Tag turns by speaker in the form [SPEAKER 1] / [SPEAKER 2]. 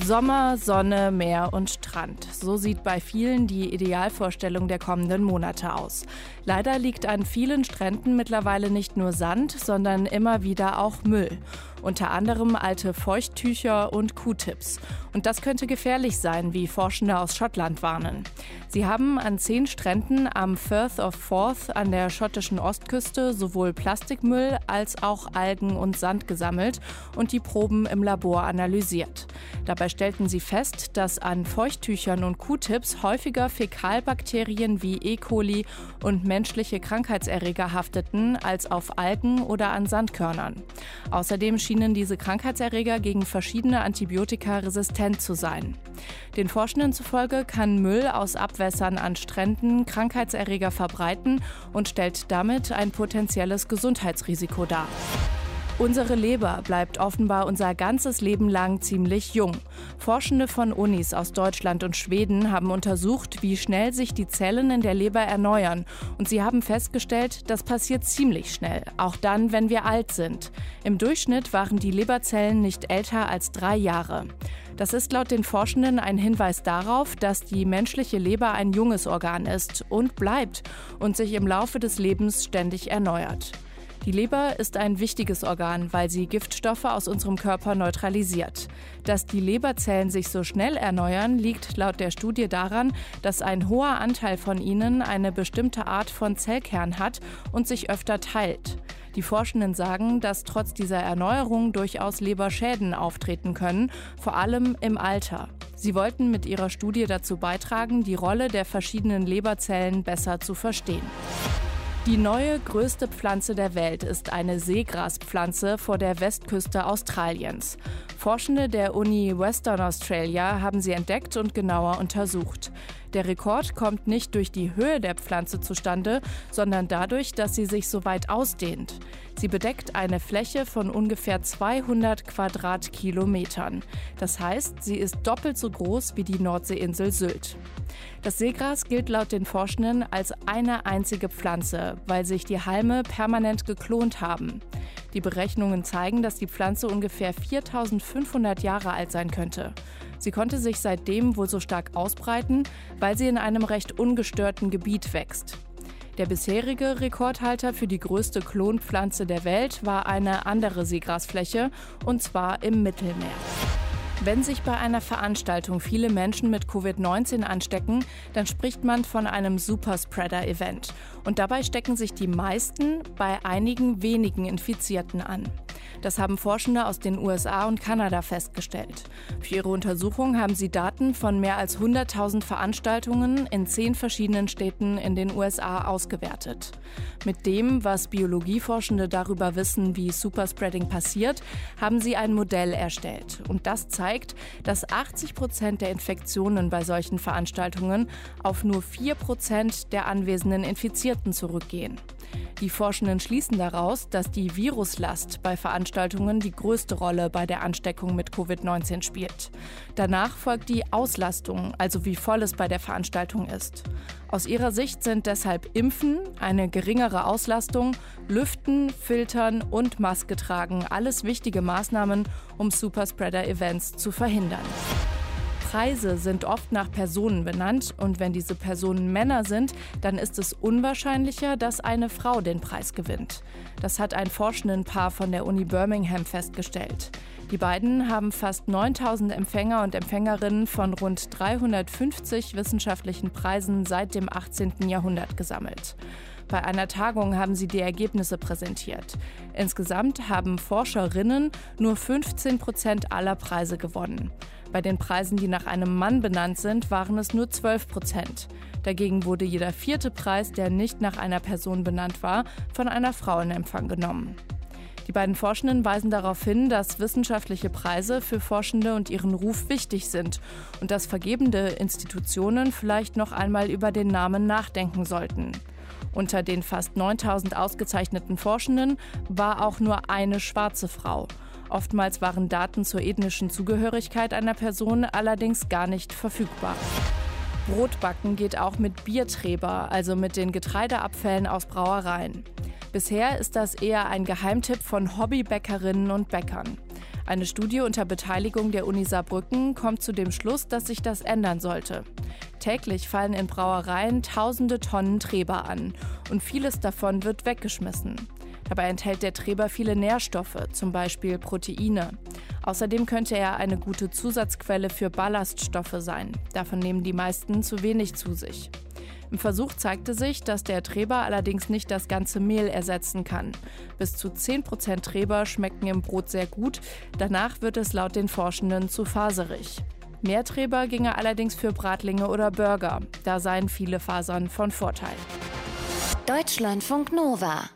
[SPEAKER 1] Sommer, Sonne, Meer und Strand. So sieht bei vielen die Idealvorstellung der kommenden Monate aus. Leider liegt an vielen Stränden mittlerweile nicht nur Sand, sondern immer wieder auch Müll. Unter anderem alte Feuchttücher und Q-Tips. Und das könnte gefährlich sein, wie Forschende aus Schottland warnen. Sie haben an zehn Stränden am Firth of Forth an der schottischen Ostküste sowohl Plastikmüll als auch Algen und Sand gesammelt und die Proben im Labor analysiert. Dabei stellten sie fest, dass an Feuchttüchern und Q-Tips häufiger Fäkalbakterien wie E. coli und menschliche Krankheitserreger hafteten als auf Algen oder an Sandkörnern. Außerdem schienen diese Krankheitserreger gegen verschiedene Antibiotika resistent zu sein. Den Forschenden zufolge kann Müll aus Abwässern an Stränden Krankheitserreger verbreiten und stellt damit ein potenzielles Gesundheitsrisiko dar. Unsere Leber bleibt offenbar unser ganzes Leben lang ziemlich jung. Forschende von Unis aus Deutschland und Schweden haben untersucht, wie schnell sich die Zellen in der Leber erneuern. Und sie haben festgestellt, das passiert ziemlich schnell, auch dann, wenn wir alt sind. Im Durchschnitt waren die Leberzellen nicht älter als drei Jahre. Das ist laut den Forschenden ein Hinweis darauf, dass die menschliche Leber ein junges Organ ist und bleibt und sich im Laufe des Lebens ständig erneuert. Die Leber ist ein wichtiges Organ, weil sie Giftstoffe aus unserem Körper neutralisiert. Dass die Leberzellen sich so schnell erneuern, liegt laut der Studie daran, dass ein hoher Anteil von ihnen eine bestimmte Art von Zellkern hat und sich öfter teilt. Die Forschenden sagen, dass trotz dieser Erneuerung durchaus Leberschäden auftreten können, vor allem im Alter. Sie wollten mit ihrer Studie dazu beitragen, die Rolle der verschiedenen Leberzellen besser zu verstehen. Die neue größte Pflanze der Welt ist eine Seegraspflanze vor der Westküste Australiens. Forschende der Uni Western Australia haben sie entdeckt und genauer untersucht. Der Rekord kommt nicht durch die Höhe der Pflanze zustande, sondern dadurch, dass sie sich so weit ausdehnt. Sie bedeckt eine Fläche von ungefähr 200 Quadratkilometern. Das heißt, sie ist doppelt so groß wie die Nordseeinsel Sylt. Das Seegras gilt laut den Forschenden als eine einzige Pflanze, weil sich die Halme permanent geklont haben. Die Berechnungen zeigen, dass die Pflanze ungefähr 4500 Jahre alt sein könnte. Sie konnte sich seitdem wohl so stark ausbreiten, weil sie in einem recht ungestörten Gebiet wächst. Der bisherige Rekordhalter für die größte Klonpflanze der Welt war eine andere Seegrasfläche, und zwar im Mittelmeer. Wenn sich bei einer Veranstaltung viele Menschen mit Covid-19 anstecken, dann spricht man von einem Superspreader-Event. Und dabei stecken sich die meisten bei einigen wenigen Infizierten an. Das haben Forschende aus den USA und Kanada festgestellt. Für ihre Untersuchung haben sie Daten von mehr als 100.000 Veranstaltungen in zehn verschiedenen Städten in den USA ausgewertet. Mit dem, was Biologieforschende darüber wissen, wie Superspreading passiert, haben sie ein Modell erstellt. Und das zeigt, dass 80 Prozent der Infektionen bei solchen Veranstaltungen auf nur 4 Prozent der anwesenden Infizierten zurückgehen. Die Forschenden schließen daraus, dass die Viruslast bei Veranstaltungen die größte Rolle bei der Ansteckung mit Covid-19 spielt. Danach folgt die Auslastung, also wie voll es bei der Veranstaltung ist. Aus ihrer Sicht sind deshalb Impfen, eine geringere Auslastung, Lüften, Filtern und Maske tragen alles wichtige Maßnahmen, um Superspreader-Events zu verhindern. Preise sind oft nach Personen benannt und wenn diese Personen Männer sind, dann ist es unwahrscheinlicher, dass eine Frau den Preis gewinnt. Das hat ein Forschendenpaar von der Uni Birmingham festgestellt. Die beiden haben fast 9000 Empfänger und Empfängerinnen von rund 350 wissenschaftlichen Preisen seit dem 18. Jahrhundert gesammelt. Bei einer Tagung haben sie die Ergebnisse präsentiert. Insgesamt haben Forscherinnen nur 15 Prozent aller Preise gewonnen. Bei den Preisen, die nach einem Mann benannt sind, waren es nur 12 Prozent. Dagegen wurde jeder vierte Preis, der nicht nach einer Person benannt war, von einer Frau in Empfang genommen. Die beiden Forschenden weisen darauf hin, dass wissenschaftliche Preise für Forschende und ihren Ruf wichtig sind und dass vergebende Institutionen vielleicht noch einmal über den Namen nachdenken sollten. Unter den fast 9000 ausgezeichneten Forschenden war auch nur eine schwarze Frau. Oftmals waren Daten zur ethnischen Zugehörigkeit einer Person allerdings gar nicht verfügbar. Brotbacken geht auch mit Biertreber, also mit den Getreideabfällen aus Brauereien. Bisher ist das eher ein Geheimtipp von Hobbybäckerinnen und Bäckern. Eine Studie unter Beteiligung der Uni Saarbrücken kommt zu dem Schluss, dass sich das ändern sollte. Täglich fallen in Brauereien tausende Tonnen Treber an und vieles davon wird weggeschmissen. Dabei enthält der Treber viele Nährstoffe, zum Beispiel Proteine. Außerdem könnte er eine gute Zusatzquelle für Ballaststoffe sein. Davon nehmen die meisten zu wenig zu sich. Im Versuch zeigte sich, dass der Treber allerdings nicht das ganze Mehl ersetzen kann. Bis zu 10% Treber schmecken im Brot sehr gut, danach wird es laut den Forschenden zu faserig. Mehr Treber ginge allerdings für Bratlinge oder Burger. Da seien viele Fasern von Vorteil.
[SPEAKER 2] Deutschlandfunk Nova